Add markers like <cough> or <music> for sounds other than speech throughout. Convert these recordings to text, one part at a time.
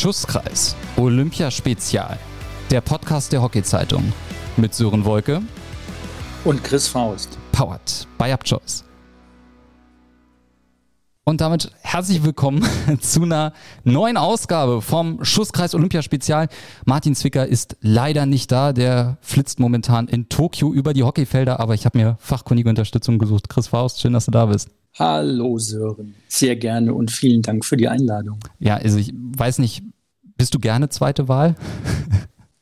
Schusskreis Olympia Spezial. Der Podcast der Hockey-Zeitung. Mit Sören Wolke und Chris Faust. Powered by UpChoice. Und damit herzlich willkommen <laughs> zu einer neuen Ausgabe vom Schusskreis Olympia Spezial. Martin Zwicker ist leider nicht da. Der flitzt momentan in Tokio über die Hockeyfelder, aber ich habe mir fachkundige Unterstützung gesucht. Chris Faust, schön, dass du da bist. Hallo Sören. Sehr gerne und vielen Dank für die Einladung. Ja, also ich weiß nicht, bist du gerne zweite Wahl? <laughs>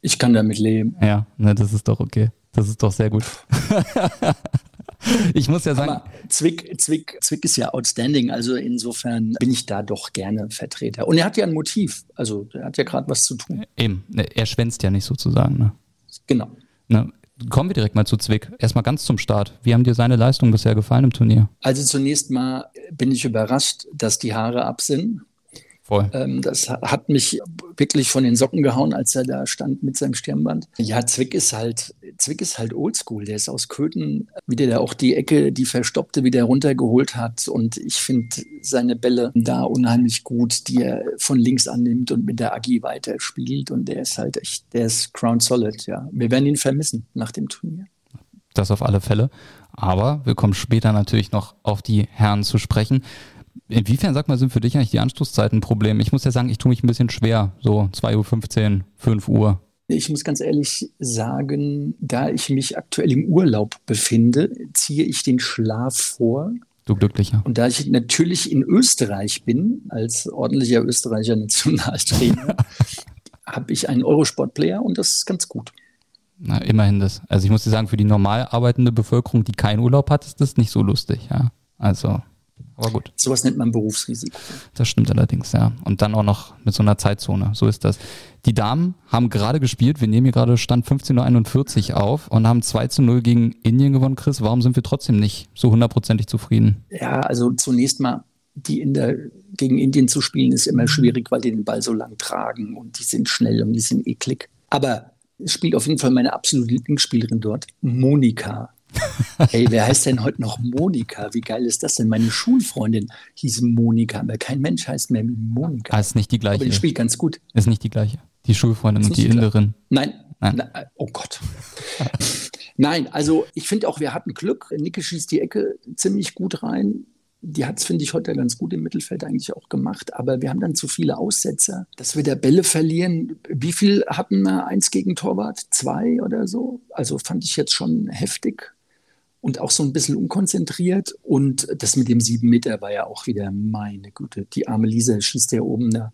Ich kann damit leben. Ja, ne, das ist doch okay. Das ist doch sehr gut. <laughs> ich muss ja sagen. Aber Zwick, Zwick, Zwick ist ja outstanding. Also insofern bin ich da doch gerne Vertreter. Und er hat ja ein Motiv. Also er hat ja gerade was zu tun. Eben. Er schwänzt ja nicht sozusagen. Ne? Genau. Ne, Kommen wir direkt mal zu Zwick. Erstmal ganz zum Start. Wie haben dir seine Leistungen bisher gefallen im Turnier? Also zunächst mal bin ich überrascht, dass die Haare ab sind. Voll. Ähm, das hat mich wirklich von den Socken gehauen, als er da stand mit seinem Stirnband. Ja, Zwick ist halt, Zwick ist halt oldschool. Der ist aus Köthen, wie der da auch die Ecke, die verstoppte, wieder runtergeholt hat. Und ich finde seine Bälle da unheimlich gut, die er von links annimmt und mit der Agi weiterspielt. Und der ist halt echt, der ist Crown Solid, ja. Wir werden ihn vermissen nach dem Turnier. Das auf alle Fälle. Aber wir kommen später natürlich noch auf die Herren zu sprechen. Inwiefern, sag mal, sind für dich eigentlich die Anstoßzeiten ein Problem? Ich muss ja sagen, ich tue mich ein bisschen schwer, so 2.15 Uhr, 5 Uhr. Ich muss ganz ehrlich sagen, da ich mich aktuell im Urlaub befinde, ziehe ich den Schlaf vor. Du Glücklicher. Und da ich natürlich in Österreich bin, als ordentlicher Österreicher Nationaltrainer, <laughs> habe ich einen Eurosport-Player und das ist ganz gut. Na, immerhin das. Also ich muss dir sagen, für die normal arbeitende Bevölkerung, die keinen Urlaub hat, ist das nicht so lustig, ja. Also aber gut. Sowas nennt man Berufsrisiko. Das stimmt allerdings, ja. Und dann auch noch mit so einer Zeitzone. So ist das. Die Damen haben gerade gespielt. Wir nehmen hier gerade Stand 15.41 Uhr auf und haben 2 zu 0 gegen Indien gewonnen, Chris. Warum sind wir trotzdem nicht so hundertprozentig zufrieden? Ja, also zunächst mal, die in der, gegen Indien zu spielen, ist immer schwierig, weil die den Ball so lang tragen und die sind schnell und die sind eklig. Aber es spielt auf jeden Fall meine absolute Lieblingsspielerin dort, Monika. <laughs> Hey, wer heißt denn heute noch Monika? Wie geil ist das denn? Meine Schulfreundin hieß Monika, aber kein Mensch heißt mehr Monika. Ah, ist nicht die gleiche. Aber die spielt ganz gut. Ist nicht die gleiche. Die Schulfreundin und die, die Inderin. Nein. Nein. Na, oh Gott. <laughs> Nein, also ich finde auch, wir hatten Glück. Nicke schießt die Ecke ziemlich gut rein. Die hat es, finde ich, heute ganz gut im Mittelfeld eigentlich auch gemacht. Aber wir haben dann zu viele Aussetzer, dass wir da Bälle verlieren. Wie viel hatten wir? Eins gegen Torwart? Zwei oder so? Also fand ich jetzt schon heftig und auch so ein bisschen unkonzentriert. Und das mit dem sieben Meter war ja auch wieder, meine Güte, die arme Lisa schießt ja oben da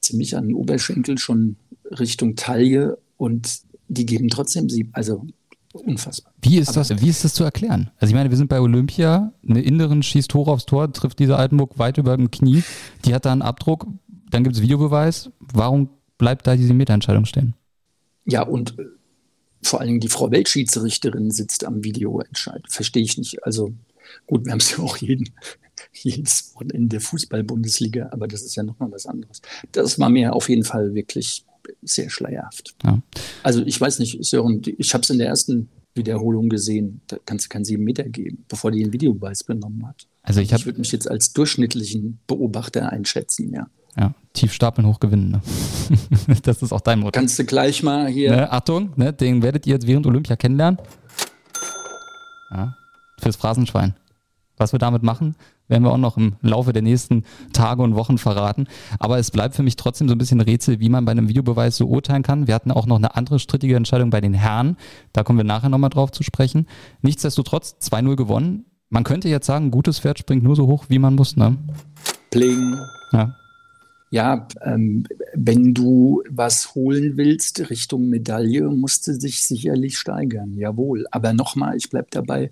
ziemlich an den Oberschenkel schon Richtung Taille und die geben trotzdem sieben. Also unfassbar. Wie ist, das, wie ist das zu erklären? Also ich meine, wir sind bei Olympia, eine Inneren schießt hoch aufs Tor, trifft diese Altenburg weit über dem Knie, die hat da einen Abdruck, dann gibt es Videobeweis. Warum bleibt da diese Meterentscheidung stehen? Ja, und vor allen Dingen die Frau Weltschiedsrichterin sitzt am Videoentscheid. Verstehe ich nicht. Also gut, wir haben es ja auch jeden, <laughs> jedes Wochenende der Fußball-Bundesliga, aber das ist ja nochmal was anderes. Das war mir auf jeden Fall wirklich sehr schleierhaft. Ja. Also ich weiß nicht, Sören, ich habe es in der ersten Wiederholung gesehen. Da kannst du keinen sieben Meter geben, bevor die den Videobeweis benommen hat. Also ich, ich würde mich jetzt als durchschnittlichen Beobachter einschätzen, ja. Ja, tief stapeln, hoch gewinnen. Ne? <laughs> das ist auch dein Motto. Kannst du gleich mal hier. Ne, Achtung, ne, den werdet ihr jetzt während Olympia kennenlernen. Ja, fürs Phrasenschwein. Was wir damit machen, werden wir auch noch im Laufe der nächsten Tage und Wochen verraten. Aber es bleibt für mich trotzdem so ein bisschen Rätsel, wie man bei einem Videobeweis so urteilen kann. Wir hatten auch noch eine andere strittige Entscheidung bei den Herren. Da kommen wir nachher nochmal drauf zu sprechen. Nichtsdestotrotz 2-0 gewonnen. Man könnte jetzt sagen, gutes Pferd springt nur so hoch, wie man muss, ne? Pling. Ja ja, ähm, wenn du was holen willst Richtung Medaille, musst du dich sicherlich steigern, jawohl. Aber nochmal, ich bleibe dabei,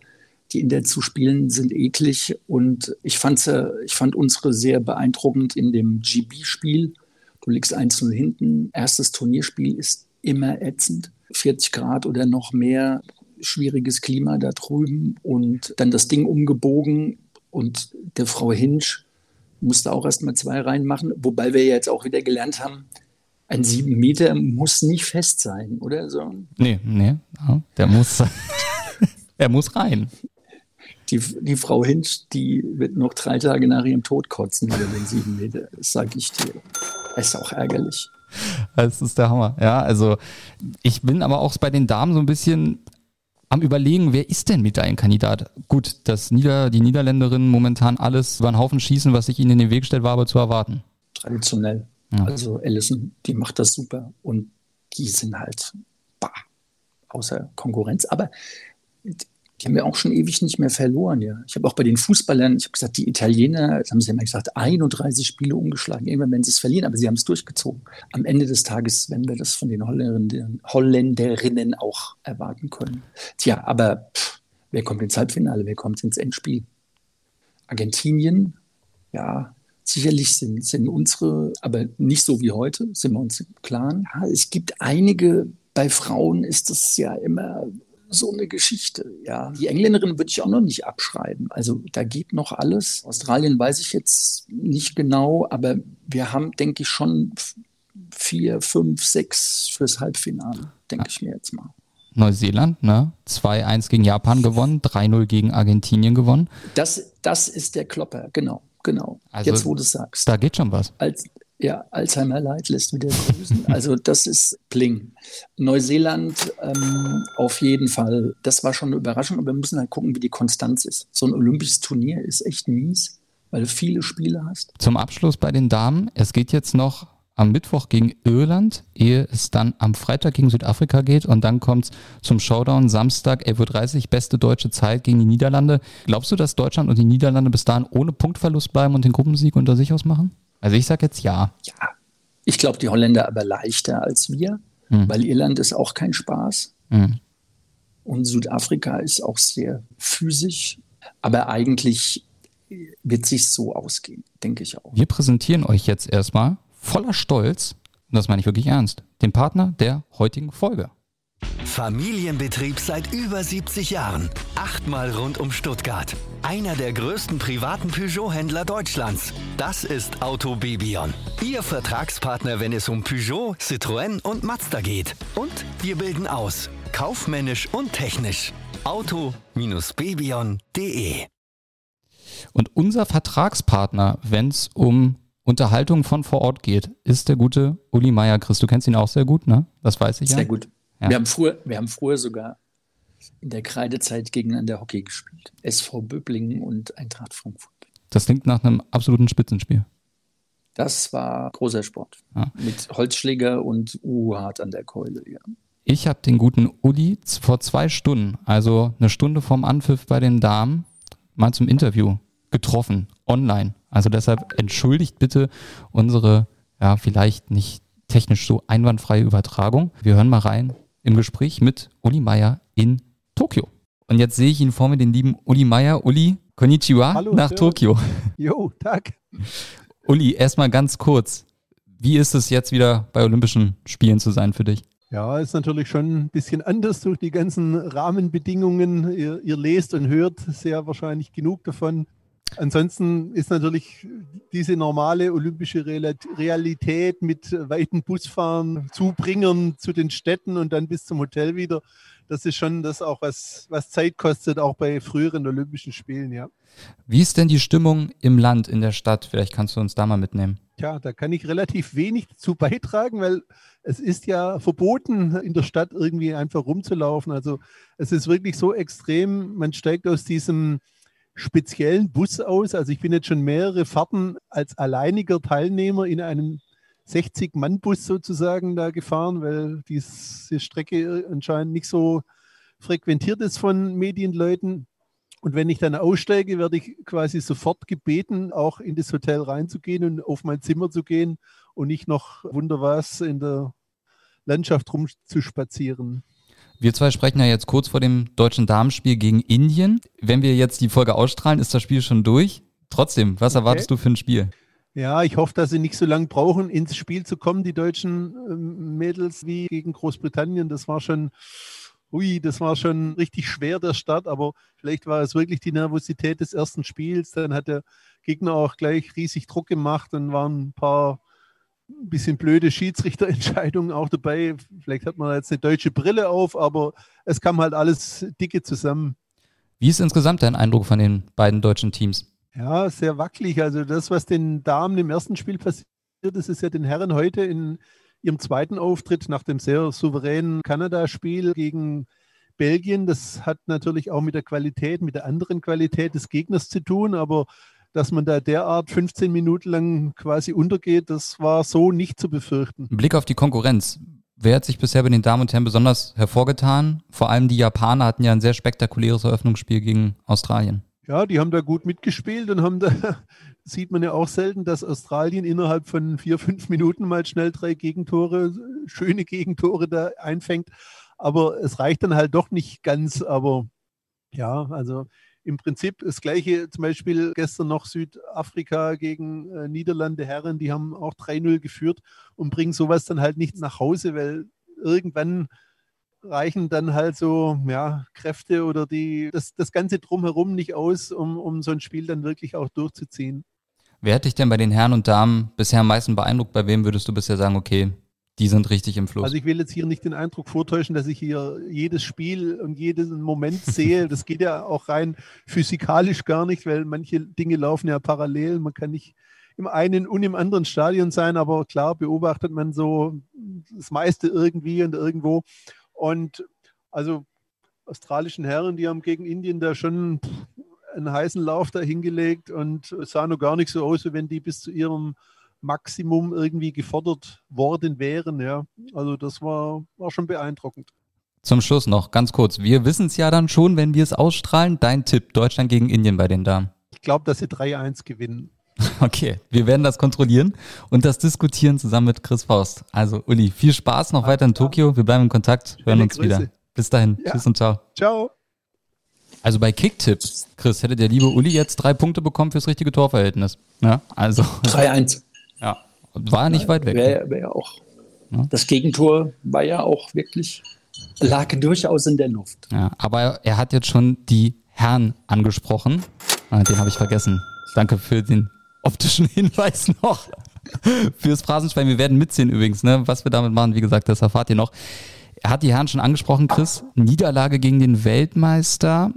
die in der zu spielen sind eklig und ich, fand's, ich fand unsere sehr beeindruckend in dem GB-Spiel. Du liegst 1-0 hinten, erstes Turnierspiel ist immer ätzend, 40 Grad oder noch mehr, schwieriges Klima da drüben und dann das Ding umgebogen und der Frau Hinsch musste auch erst mal zwei reinmachen, wobei wir jetzt auch wieder gelernt haben, ein sieben Meter muss nicht fest sein, oder so? Nee, nee, der muss, <laughs> er muss rein. die, die Frau Hinsch, die wird noch drei Tage nach ihrem Tod kotzen über den sieben Meter. Das sage ich dir. Das ist auch ärgerlich. Das ist der Hammer. Ja, also ich bin aber auch bei den Damen so ein bisschen am überlegen, wer ist denn Medaillenkandidat? Gut, dass Nieder, die Niederländerinnen momentan alles über den Haufen schießen, was sich ihnen in den Weg stellt, war aber zu erwarten. Traditionell. Ja. Also Allison, die macht das super und die sind halt bah, außer Konkurrenz. Aber die haben ja auch schon ewig nicht mehr verloren. Ja. Ich habe auch bei den Fußballern, ich habe gesagt, die Italiener, haben sie immer gesagt, 31 Spiele umgeschlagen. Irgendwann werden sie es verlieren, aber sie haben es durchgezogen. Am Ende des Tages werden wir das von den Holländerinnen, Holländerinnen auch erwarten können. Tja, aber pff, wer kommt ins Halbfinale, wer kommt ins Endspiel? Argentinien, ja, sicherlich sind, sind unsere, aber nicht so wie heute, sind wir uns im Klaren. Ja, es gibt einige, bei Frauen ist das ja immer so eine Geschichte. Ja, die Engländerin würde ich auch noch nicht abschreiben. Also da geht noch alles. Australien weiß ich jetzt nicht genau, aber wir haben, denke ich, schon vier, fünf, sechs fürs Halbfinale, denke ich mir jetzt mal. Neuseeland, ne? 2-1 gegen Japan gewonnen, 3-0 gegen Argentinien gewonnen. Das, das ist der Klopper, genau, genau. Also, jetzt, wo du es sagst. Da geht schon was. Als, ja, Alzheimer Leid lässt wieder grüßen. Also das ist Pling. Neuseeland ähm, auf jeden Fall, das war schon eine Überraschung, aber wir müssen halt gucken, wie die Konstanz ist. So ein olympisches Turnier ist echt mies, weil du viele Spiele hast. Zum Abschluss bei den Damen, es geht jetzt noch am Mittwoch gegen Irland, ehe es dann am Freitag gegen Südafrika geht und dann kommt es zum Showdown Samstag 11.30 Uhr, beste deutsche Zeit gegen die Niederlande. Glaubst du, dass Deutschland und die Niederlande bis dahin ohne Punktverlust bleiben und den Gruppensieg unter sich ausmachen? Also ich sage jetzt ja. Ja, ich glaube, die Holländer aber leichter als wir, hm. weil Irland ist auch kein Spaß. Hm. Und Südafrika ist auch sehr physisch. Aber eigentlich wird sich so ausgehen, denke ich auch. Wir präsentieren euch jetzt erstmal voller Stolz, und das meine ich wirklich ernst, den Partner der heutigen Folge. Familienbetrieb seit über 70 Jahren. Achtmal rund um Stuttgart. Einer der größten privaten Peugeot-Händler Deutschlands. Das ist Auto Bebion. Ihr Vertragspartner, wenn es um Peugeot, Citroën und Mazda geht. Und wir bilden aus. Kaufmännisch und technisch. Auto-bebion.de Und unser Vertragspartner, wenn es um Unterhaltung von vor Ort geht, ist der gute Uli Meier. Chris, du kennst ihn auch sehr gut, ne? Das weiß ich sehr ja. Sehr gut. Ja. Wir, haben früher, wir haben früher sogar in der Kreidezeit gegeneinander Hockey gespielt. SV Böblingen und Eintracht Frankfurt. Das klingt nach einem absoluten Spitzenspiel. Das war großer Sport. Ja. Mit Holzschläger und U-Hart an der Keule, ja. Ich habe den guten Uli vor zwei Stunden, also eine Stunde vorm Anpfiff bei den Damen, mal zum Interview getroffen, online. Also deshalb entschuldigt bitte unsere, ja, vielleicht nicht technisch so einwandfreie Übertragung. Wir hören mal rein, im Gespräch mit Uli Meier in Tokio. Und jetzt sehe ich ihn vor mir, den lieben Uli Meier. Uli, konnichiwa, Hallo, nach Servus. Tokio. Jo, Tag. Uli, erstmal ganz kurz. Wie ist es jetzt wieder bei Olympischen Spielen zu sein für dich? Ja, ist natürlich schon ein bisschen anders durch die ganzen Rahmenbedingungen. Ihr, ihr lest und hört sehr wahrscheinlich genug davon. Ansonsten ist natürlich diese normale olympische Realität mit weiten Busfahren, Zubringern zu den Städten und dann bis zum Hotel wieder. Das ist schon das auch, was, was Zeit kostet, auch bei früheren Olympischen Spielen, ja. Wie ist denn die Stimmung im Land, in der Stadt? Vielleicht kannst du uns da mal mitnehmen. Tja, da kann ich relativ wenig dazu beitragen, weil es ist ja verboten, in der Stadt irgendwie einfach rumzulaufen. Also es ist wirklich so extrem, man steigt aus diesem speziellen Bus aus. Also ich bin jetzt schon mehrere Fahrten als alleiniger Teilnehmer in einem 60-Mann-Bus sozusagen da gefahren, weil diese Strecke anscheinend nicht so frequentiert ist von Medienleuten. Und wenn ich dann aussteige, werde ich quasi sofort gebeten, auch in das Hotel reinzugehen und auf mein Zimmer zu gehen und nicht noch wunder was in der Landschaft rumzuspazieren. Wir zwei sprechen ja jetzt kurz vor dem deutschen Damenspiel gegen Indien. Wenn wir jetzt die Folge ausstrahlen, ist das Spiel schon durch. Trotzdem, was okay. erwartest du für ein Spiel? Ja, ich hoffe, dass sie nicht so lange brauchen, ins Spiel zu kommen, die deutschen ähm, Mädels wie gegen Großbritannien. Das war schon, ui, das war schon richtig schwer, der Start, aber vielleicht war es wirklich die Nervosität des ersten Spiels. Dann hat der Gegner auch gleich riesig Druck gemacht und waren ein paar ein bisschen blöde Schiedsrichterentscheidungen auch dabei. Vielleicht hat man jetzt eine deutsche Brille auf, aber es kam halt alles dicke zusammen. Wie ist insgesamt dein Eindruck von den beiden deutschen Teams? Ja, sehr wackelig. Also das, was den Damen im ersten Spiel passiert ist, ist ja den Herren heute in ihrem zweiten Auftritt nach dem sehr souveränen Kanada-Spiel gegen Belgien. Das hat natürlich auch mit der Qualität, mit der anderen Qualität des Gegners zu tun, aber dass man da derart 15 Minuten lang quasi untergeht, das war so nicht zu befürchten. Blick auf die Konkurrenz. Wer hat sich bisher bei den Damen und Herren besonders hervorgetan? Vor allem die Japaner hatten ja ein sehr spektakuläres Eröffnungsspiel gegen Australien. Ja, die haben da gut mitgespielt und haben da, <laughs> sieht man ja auch selten, dass Australien innerhalb von vier, fünf Minuten mal schnell drei Gegentore, schöne Gegentore da einfängt. Aber es reicht dann halt doch nicht ganz. Aber ja, also im Prinzip das gleiche, zum Beispiel gestern noch Südafrika gegen äh, Niederlande Herren, die haben auch 3-0 geführt und bringen sowas dann halt nicht nach Hause, weil irgendwann reichen dann halt so ja, Kräfte oder die, das, das Ganze drumherum nicht aus, um, um so ein Spiel dann wirklich auch durchzuziehen. Wer hat dich denn bei den Herren und Damen bisher am meisten beeindruckt? Bei wem würdest du bisher sagen, okay, die sind richtig im Fluss? Also ich will jetzt hier nicht den Eindruck vortäuschen, dass ich hier jedes Spiel und jeden Moment sehe. <laughs> Das geht ja auch rein physikalisch gar nicht, weil manche Dinge laufen ja parallel. Man kann nicht im einen und im anderen Stadion sein, aber klar beobachtet man so das meiste irgendwie und irgendwo. Und also australischen Herren, die haben gegen Indien da schon einen heißen Lauf dahingelegt und es sah noch gar nicht so aus, wie wenn die bis zu ihrem Maximum irgendwie gefordert worden wären. Ja. Also das war, war schon beeindruckend. Zum Schluss noch ganz kurz. Wir wissen es ja dann schon, wenn wir es ausstrahlen. Dein Tipp, Deutschland gegen Indien bei den Damen. Ich glaube, dass sie 3-1 gewinnen. <laughs> Okay, wir werden das kontrollieren und das diskutieren zusammen mit Chris Faust. Also Uli, viel Spaß noch weiter in Tokio. Wir bleiben in Kontakt, hören uns wieder. Bis dahin. Ja. Tschüss und ciao. Ciao. Also bei Kicktipps, Chris, hätte der liebe Uli jetzt drei Punkte bekommen fürs richtige Torverhältnis. Ja, also. 3-1. War nicht weit weg. Wäre wär auch. Ja. Das Gegentor war ja auch wirklich, lag durchaus in der Luft. Ja, aber er hat jetzt schon die Herren angesprochen. Ah, den habe ich vergessen. Danke für den optischen <laughs> Hinweis noch fürs Phrasenschwein. Wir werden mitziehen übrigens, ne? was wir damit machen. Wie gesagt, das erfahrt ihr noch. Er hat die Herren schon angesprochen, Chris. Niederlage gegen den Weltmeister.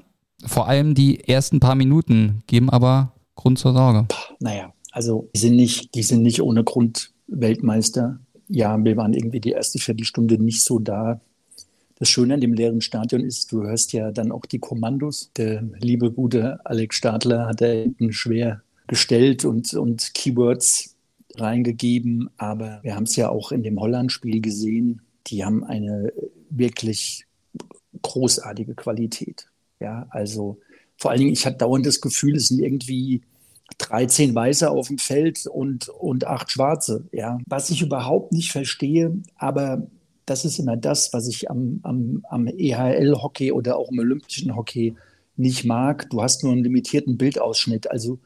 Vor allem die ersten paar Minuten geben aber Grund zur Sorge. Naja, also die sind nicht, die sind nicht ohne Grund Weltmeister. Ja, wir waren irgendwie die erste Viertelstunde nicht so da. Das Schöne an dem leeren Stadion ist, du hörst ja dann auch die Kommandos. Der liebe gute Alex Stadler hat da hinten schwer gestellt und, und Keywords reingegeben. Aber wir haben es ja auch in dem Holland-Spiel gesehen. Die haben eine wirklich großartige Qualität. Ja, also vor allen Dingen, ich hatte dauernd das Gefühl, es sind irgendwie 13 Weiße auf dem Feld und, und acht Schwarze. Ja, was ich überhaupt nicht verstehe, aber das ist immer das, was ich am, am, am EHL-Hockey oder auch im olympischen Hockey nicht mag. Du hast nur einen limitierten Bildausschnitt. Also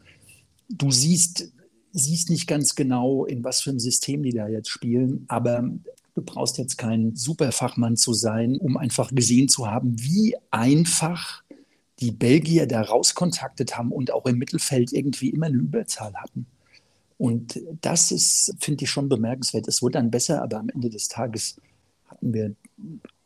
du siehst, siehst nicht ganz genau, in was für einem System die da jetzt spielen, aber du brauchst jetzt kein Superfachmann zu sein, um einfach gesehen zu haben, wie einfach die Belgier da rauskontaktet haben und auch im Mittelfeld irgendwie immer eine Überzahl hatten. Und das ist, finde ich, schon bemerkenswert. Es wurde dann besser, aber am Ende des Tages hatten wir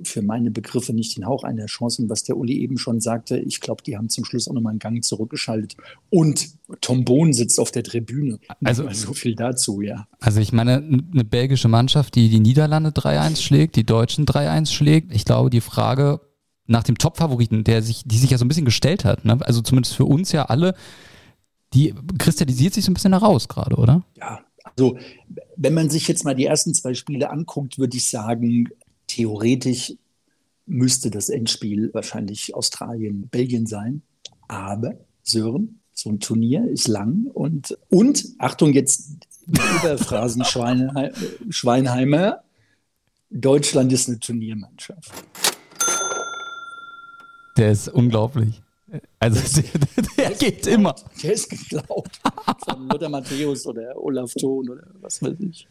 für meine Begriffe nicht den Hauch einer Chance. Und was der Uli eben schon sagte, ich glaube, die haben zum Schluss auch nochmal einen Gang zurückgeschaltet. Und Tom Bohn sitzt auf der Tribüne. Also so viel dazu, ja. Also ich meine, eine belgische Mannschaft, die die Niederlande 3-1 schlägt, die Deutschen 3-1 schlägt. Ich glaube, die Frage nach dem Top-Favoriten, der sich, die sich ja so ein bisschen gestellt hat, ne? also zumindest für uns ja alle, die kristallisiert sich so ein bisschen heraus gerade, oder? Ja, also wenn man sich jetzt mal die ersten zwei Spiele anguckt, würde ich sagen, theoretisch müsste das Endspiel wahrscheinlich Australien, Belgien sein. Aber Sören, so ein Turnier ist lang und, und Achtung, jetzt Überphrasen <laughs> Schweinheimer, Deutschland ist eine Turniermannschaft. Der ist unglaublich. Also <laughs> der, der geht immer. Der ist geklaut von Lothar Matthäus oder Olaf Thon oder was weiß ich.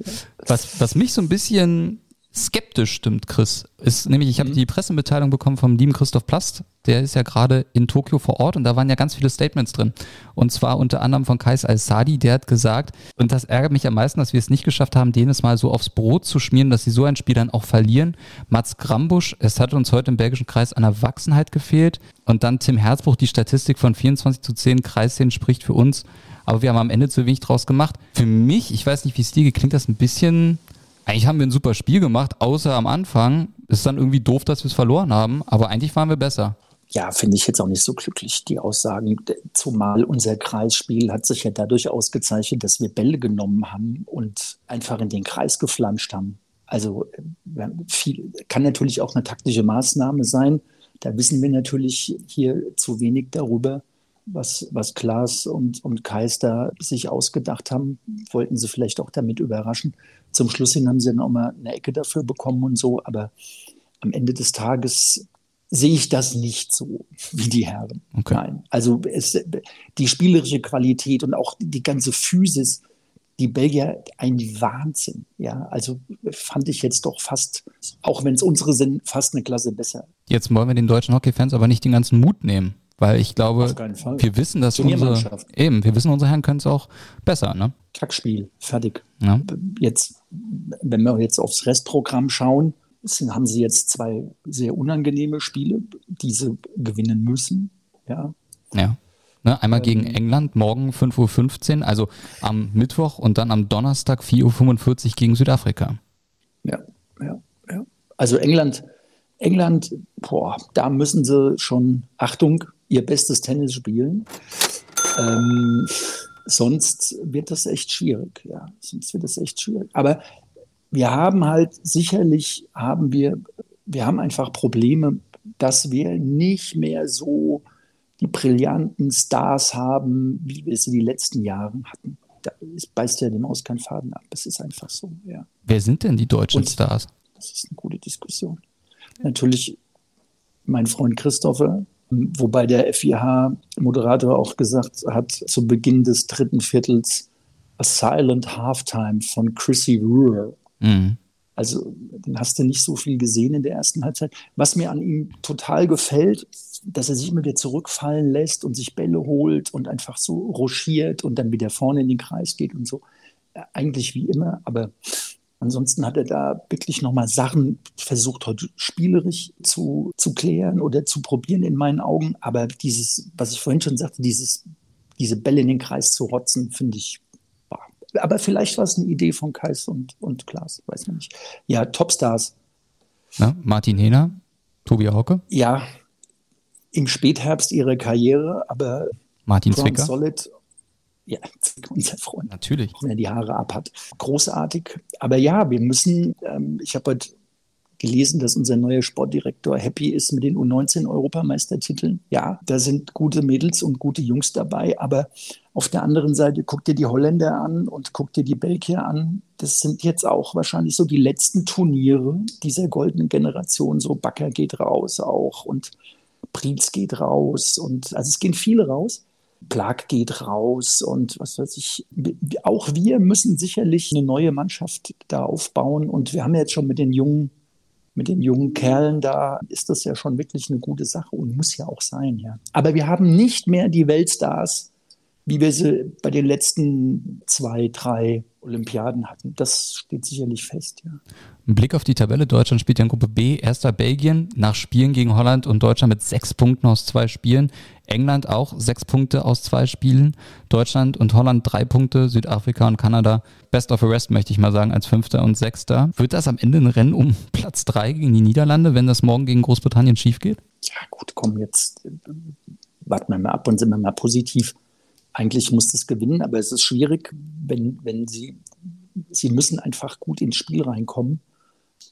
Was, was mich so ein bisschen skeptisch stimmt, Chris. Ist nämlich, ich habe mhm. die Pressemitteilung bekommen vom lieben Christoph Plast, der ist ja gerade in Tokio vor Ort und da waren ja ganz viele Statements drin. Und zwar unter anderem von Kais Al-Sadi, der hat gesagt, und das ärgert mich am meisten, dass wir es nicht geschafft haben, denen es mal so aufs Brot zu schmieren, dass sie so ein Spiel dann auch verlieren. Mats Grambusch, es hat uns heute im belgischen Kreis an Erwachsenheit gefehlt. Und dann Tim Herzbruch, die Statistik von 24 zu 10 Kreisszenen spricht für uns. Aber wir haben am Ende zu wenig draus gemacht. Für mich, ich weiß nicht, wie es dir klingt das ein bisschen eigentlich haben wir ein super Spiel gemacht, außer am Anfang. Ist dann irgendwie doof, dass wir es verloren haben, aber eigentlich waren wir besser. Ja, finde ich jetzt auch nicht so glücklich, die Aussagen. Zumal unser Kreisspiel hat sich ja dadurch ausgezeichnet, dass wir Bälle genommen haben und einfach in den Kreis geflanscht haben. Also viel, kann natürlich auch eine taktische Maßnahme sein. Da wissen wir natürlich hier zu wenig darüber was, was Klaas und, und Keister sich ausgedacht haben, wollten sie vielleicht auch damit überraschen. Zum Schluss hin haben sie dann auch mal eine Ecke dafür bekommen und so, aber am Ende des Tages sehe ich das nicht so wie die Herren. Okay. Nein. Also es, die spielerische Qualität und auch die ganze Physis, die Belgier ein Wahnsinn. Ja, also fand ich jetzt doch fast, auch wenn es unsere sind, fast eine Klasse besser. Jetzt wollen wir den deutschen Hockeyfans aber nicht den ganzen Mut nehmen. Weil ich glaube, wir wissen, dass unsere, eben, wir wissen, unsere Herren können es auch besser, ne? Kackspiel, fertig. Ja. Jetzt, wenn wir jetzt aufs Restprogramm schauen, haben sie jetzt zwei sehr unangenehme Spiele, die sie gewinnen müssen. Ja. Ja. Ne, einmal ähm, gegen England, morgen 5.15 Uhr, also am Mittwoch und dann am Donnerstag 4.45 Uhr gegen Südafrika. Ja, ja, ja. Also England, England, boah, da müssen sie schon, Achtung, ihr bestes Tennis spielen. Ähm, sonst wird das echt schwierig. Ja, sonst wird das echt schwierig. Aber wir haben halt sicherlich haben wir, wir haben einfach Probleme, dass wir nicht mehr so die brillanten Stars haben, wie wir sie die letzten Jahre hatten. Da beißt ja dem Aus kein Faden ab. Das ist einfach so. Ja. Wer sind denn die deutschen Und Stars? Das ist eine gute Diskussion. Natürlich mein Freund Christopher, Wobei der FIH-Moderator auch gesagt hat, zu Beginn des dritten Viertels, A Silent Halftime von Chrissy Ruhr. Mhm. Also, den hast du nicht so viel gesehen in der ersten Halbzeit. Was mir an ihm total gefällt, dass er sich immer wieder zurückfallen lässt und sich Bälle holt und einfach so rochiert und dann wieder vorne in den Kreis geht und so. Eigentlich wie immer, aber Ansonsten hat er da wirklich nochmal Sachen versucht, heute spielerisch zu, zu klären oder zu probieren in meinen Augen. Aber dieses, was ich vorhin schon sagte, dieses, diese Bälle in den Kreis zu rotzen, finde ich. Boah. Aber vielleicht war es eine Idee von Kais und, und Klaas, weiß man nicht. Ja, Topstars. Ja, Martin Hehner, Tobi Hauke. Ja, im Spätherbst ihrer Karriere, aber Martin Zwicker. Solid ja, unser Freund. Natürlich. Wenn er die Haare abhat. Großartig. Aber ja, wir müssen, ähm, ich habe heute gelesen, dass unser neuer Sportdirektor happy ist mit den U19-Europameistertiteln. Ja, da sind gute Mädels und gute Jungs dabei, aber auf der anderen Seite guck dir die Holländer an und guck dir die Belgier an. Das sind jetzt auch wahrscheinlich so die letzten Turniere dieser goldenen Generation. So Bakker geht raus auch und Prietz geht raus und also es gehen viele raus. Plag geht raus und was weiß ich. Auch wir müssen sicherlich eine neue Mannschaft da aufbauen und wir haben jetzt schon mit den jungen mit den jungen Kerlen da ist das ja schon wirklich eine gute Sache und muss ja auch sein, ja. Aber wir haben nicht mehr die Weltstars, wie wir sie bei den letzten zwei, drei Olympiaden hatten. Das steht sicherlich fest, ja. Ein Blick auf die Tabelle. Deutschland spielt ja in Gruppe B. Erster Belgien nach Spielen gegen Holland und Deutschland mit sechs Punkten aus zwei Spielen. England auch sechs Punkte aus zwei Spielen. Deutschland und Holland drei Punkte. Südafrika und Kanada best of the rest, möchte ich mal sagen, als Fünfter und Sechster. Wird das am Ende ein Rennen um <laughs> Platz drei gegen die Niederlande, wenn das morgen gegen Großbritannien schief geht? Ja, gut, komm, jetzt warten wir mal ab und sind wir mal positiv eigentlich muss das gewinnen, aber es ist schwierig, wenn, wenn sie, sie müssen einfach gut ins Spiel reinkommen.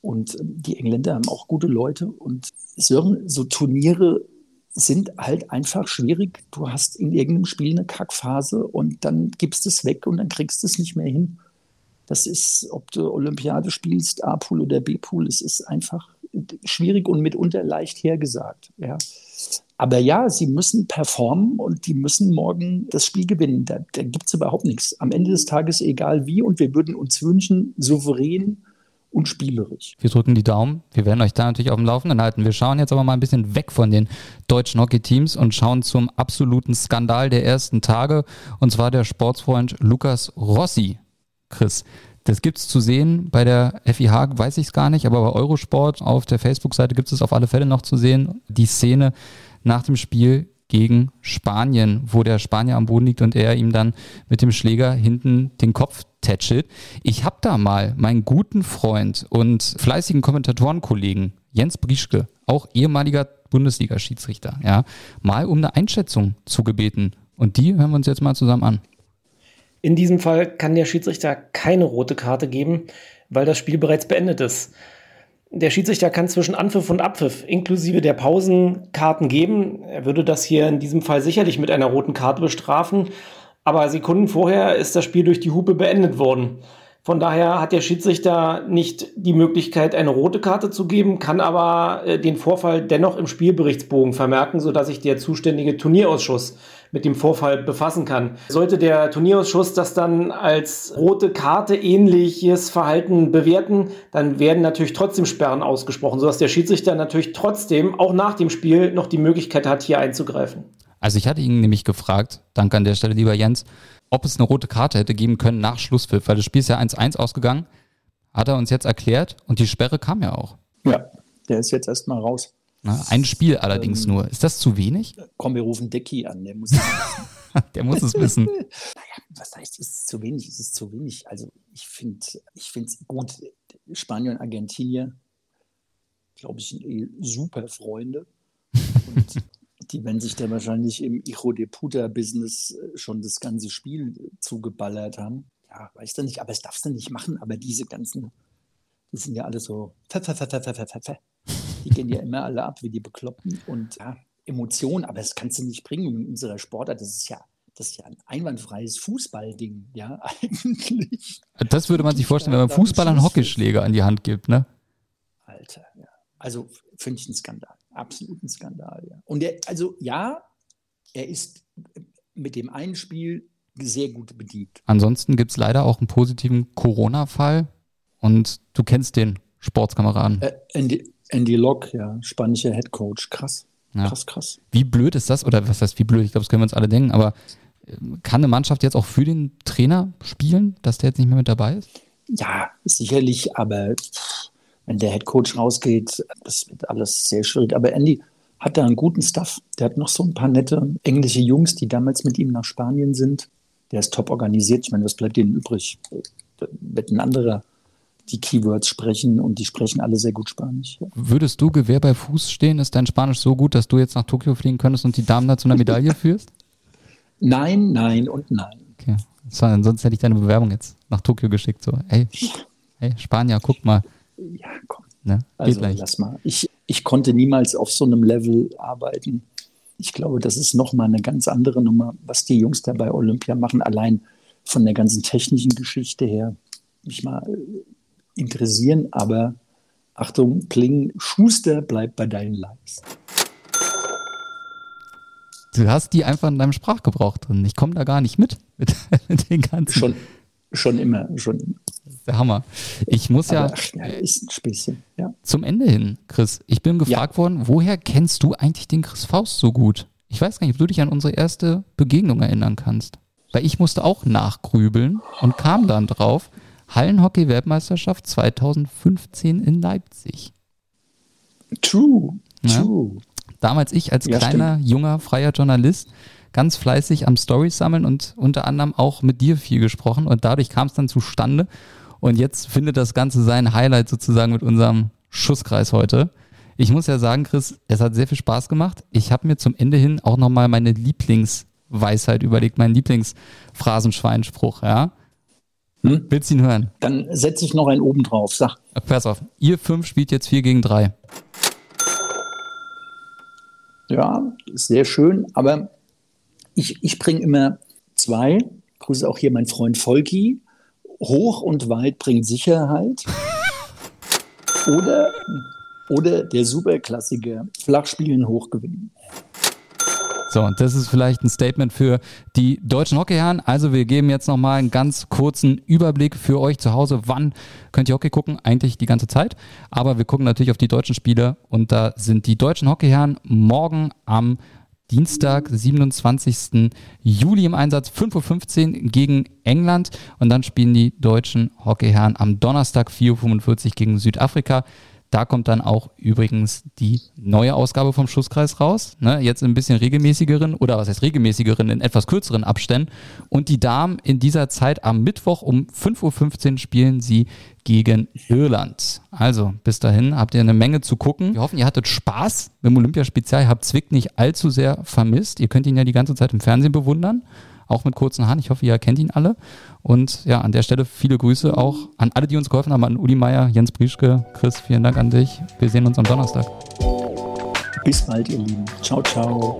Und ähm, die Engländer haben auch gute Leute. Und Sören, so Turniere sind halt einfach schwierig. Du hast in irgendeinem Spiel eine Kackphase und dann gibst es weg und dann kriegst du es nicht mehr hin. Das ist, ob du Olympiade spielst, A-Pool oder B-Pool, es ist einfach schwierig und mitunter leicht hergesagt. Ja. Aber ja, sie müssen performen und die müssen morgen das Spiel gewinnen. Da, da gibt es überhaupt nichts. Am Ende des Tages egal wie und wir würden uns wünschen, souverän und spielerisch. Wir drücken die Daumen. Wir werden euch da natürlich auf dem Laufenden halten. Wir schauen jetzt aber mal ein bisschen weg von den deutschen Hockey-Teams und schauen zum absoluten Skandal der ersten Tage. Und zwar der Sportsfreund Lukas Rossi. Chris, das gibt es zu sehen. Bei der FIH weiß ich es gar nicht, aber bei Eurosport auf der Facebook-Seite gibt es auf alle Fälle noch zu sehen. Die Szene nach dem Spiel gegen Spanien, wo der Spanier am Boden liegt und er ihm dann mit dem Schläger hinten den Kopf tätschelt. Ich habe da mal meinen guten Freund und fleißigen Kommentatorenkollegen Jens Brischke, auch ehemaliger Bundesliga-Schiedsrichter, ja, mal um eine Einschätzung zugebeten. Und die hören wir uns jetzt mal zusammen an. In diesem Fall kann der Schiedsrichter keine rote Karte geben, weil das Spiel bereits beendet ist. Der Schiedsrichter kann zwischen Anpfiff und Abpfiff inklusive der Pausenkarten geben. Er würde das hier in diesem Fall sicherlich mit einer roten Karte bestrafen. Aber Sekunden vorher ist das Spiel durch die Hupe beendet worden. Von daher hat der Schiedsrichter nicht die Möglichkeit, eine rote Karte zu geben, kann aber äh, den Vorfall dennoch im Spielberichtsbogen vermerken, sodass sich der zuständige Turnierausschuss mit dem Vorfall befassen kann. Sollte der Turnierausschuss das dann als rote Karte ähnliches Verhalten bewerten, dann werden natürlich trotzdem Sperren ausgesprochen, sodass der Schiedsrichter natürlich trotzdem auch nach dem Spiel noch die Möglichkeit hat, hier einzugreifen. Also ich hatte ihn nämlich gefragt, danke an der Stelle, lieber Jens, ob es eine rote Karte hätte geben können nach Schlusspfiff, weil das Spiel ist ja 1-1 ausgegangen. Hat er uns jetzt erklärt und die Sperre kam ja auch. Ja, der ist jetzt erstmal raus. Na, ein Spiel allerdings ähm, nur. Ist das zu wenig? Komm, wir rufen Decky an, der muss <laughs> es wissen. der muss es wissen. <laughs> naja, was heißt, ist es zu wenig? Ist es zu wenig? Also ich finde ich es gut. Spanien und Argentinien, glaube ich, sind eh super Freunde. Und <laughs> die werden sich da wahrscheinlich im Hijo de Puta-Business äh, schon das ganze Spiel zugeballert haben. Ja, weiß du nicht, aber es darfst du nicht machen. Aber diese ganzen, die sind ja alle so, die gehen ja immer alle ab wie die Bekloppten und ja, Emotionen, aber das kannst du nicht bringen in unserer Sportart. Das ist ja, das ist ja ein einwandfreies Fußballding, ja, <laughs> eigentlich. Das würde man sich vorstellen, wenn man Fußball einen Hockeyschläger an die Hand gibt, ne? Alter, ja. Also finde ich ein Skandal. Absoluten Skandal, ja. Und er, also ja, er ist mit dem einen Spiel sehr gut bedient. Ansonsten gibt es leider auch einen positiven Corona-Fall und du kennst den Sportskameraden. Äh, Andy, Locke, ja, spanischer Headcoach. Krass. Ja. Krass, krass. Wie blöd ist das? Oder was heißt wie blöd? Ich glaube, das können wir uns alle denken, aber äh, kann eine Mannschaft jetzt auch für den Trainer spielen, dass der jetzt nicht mehr mit dabei ist? Ja, sicherlich, aber wenn der Head Coach rausgeht, das wird alles sehr schwierig. Aber Andy hat da einen guten Stuff. Der hat noch so ein paar nette englische Jungs, die damals mit ihm nach Spanien sind. Der ist top organisiert. Ich meine, was bleibt denen übrig? Da wird ein anderer die Keywords sprechen und die sprechen alle sehr gut Spanisch. Ja. Würdest du Gewehr bei Fuß stehen? Ist dein Spanisch so gut, dass du jetzt nach Tokio fliegen könntest und die Damen da zu einer Medaille <laughs> führst? Nein, nein und nein. Okay. Sonst hätte ich deine Bewerbung jetzt nach Tokio geschickt. So, hey, hey Spanier, guck mal. Ja, komm. Ne? Also gleich. lass mal. Ich, ich konnte niemals auf so einem Level arbeiten. Ich glaube, das ist nochmal eine ganz andere Nummer, was die Jungs da bei Olympia machen, allein von der ganzen technischen Geschichte her. Mich mal äh, interessieren, aber Achtung, Pling, Schuster bleibt bei deinen Likes. Du hast die einfach in deinem Sprachgebrauch drin. Ich komme da gar nicht mit, <laughs> mit, mit den ganzen. Schon, Schon immer, schon immer. Der Hammer. Ich muss Aber, ja, ach, ja ist ein Späßchen, ja. zum Ende hin, Chris. Ich bin gefragt ja. worden, woher kennst du eigentlich den Chris Faust so gut? Ich weiß gar nicht, ob du dich an unsere erste Begegnung erinnern kannst. Weil ich musste auch nachgrübeln und kam dann drauf, Hallenhockey-Weltmeisterschaft 2015 in Leipzig. True, ja. true. Damals ich als ja, kleiner, stimmt. junger, freier Journalist ganz fleißig am Stories sammeln und unter anderem auch mit dir viel gesprochen und dadurch kam es dann zustande. Und jetzt findet das Ganze sein Highlight sozusagen mit unserem Schusskreis heute. Ich muss ja sagen, Chris, es hat sehr viel Spaß gemacht. Ich habe mir zum Ende hin auch nochmal meine Lieblingsweisheit überlegt, meinen Lieblingsphrasenschweinspruch, ja. Hm? Willst du ihn hören? Dann setze ich noch einen oben drauf, sag. Pass auf, ihr fünf spielt jetzt vier gegen drei. Ja, sehr schön, aber ich, ich bringe immer zwei. Grüße auch hier mein Freund Volki. Hoch und weit bringt Sicherheit. <laughs> Oder, oder der Superklassiker, flach spielen, hoch gewinnen. So, und das ist vielleicht ein Statement für die deutschen Hockeyherren. Also wir geben jetzt nochmal einen ganz kurzen Überblick für euch zu Hause. Wann könnt ihr Hockey gucken? Eigentlich die ganze Zeit. Aber wir gucken natürlich auf die deutschen Spiele und da sind die deutschen Hockeyherren morgen am Dienstag, 27. Juli im Einsatz, 5.15 Uhr gegen England und dann spielen die deutschen Hockeyherren am Donnerstag 4.45 Uhr gegen Südafrika. Da kommt dann auch übrigens die neue Ausgabe vom Schusskreis raus. Ne? Jetzt in ein bisschen regelmäßigeren oder was heißt regelmäßigeren, in etwas kürzeren Abständen. Und die Damen in dieser Zeit am Mittwoch um 5.15 Uhr spielen sie gegen Irland. Also bis dahin habt ihr eine Menge zu gucken. Wir hoffen, ihr hattet Spaß mit dem Olympiaspezial. Ihr habt Zwick nicht allzu sehr vermisst. Ihr könnt ihn ja die ganze Zeit im Fernsehen bewundern auch mit kurzen Haaren. Ich hoffe, ihr kennt ihn alle. Und ja, an der Stelle viele Grüße auch an alle, die uns geholfen haben, an Uli Meier, Jens Brieschke, Chris, vielen Dank an dich. Wir sehen uns am Donnerstag. Bis bald, ihr Lieben. Ciao, ciao.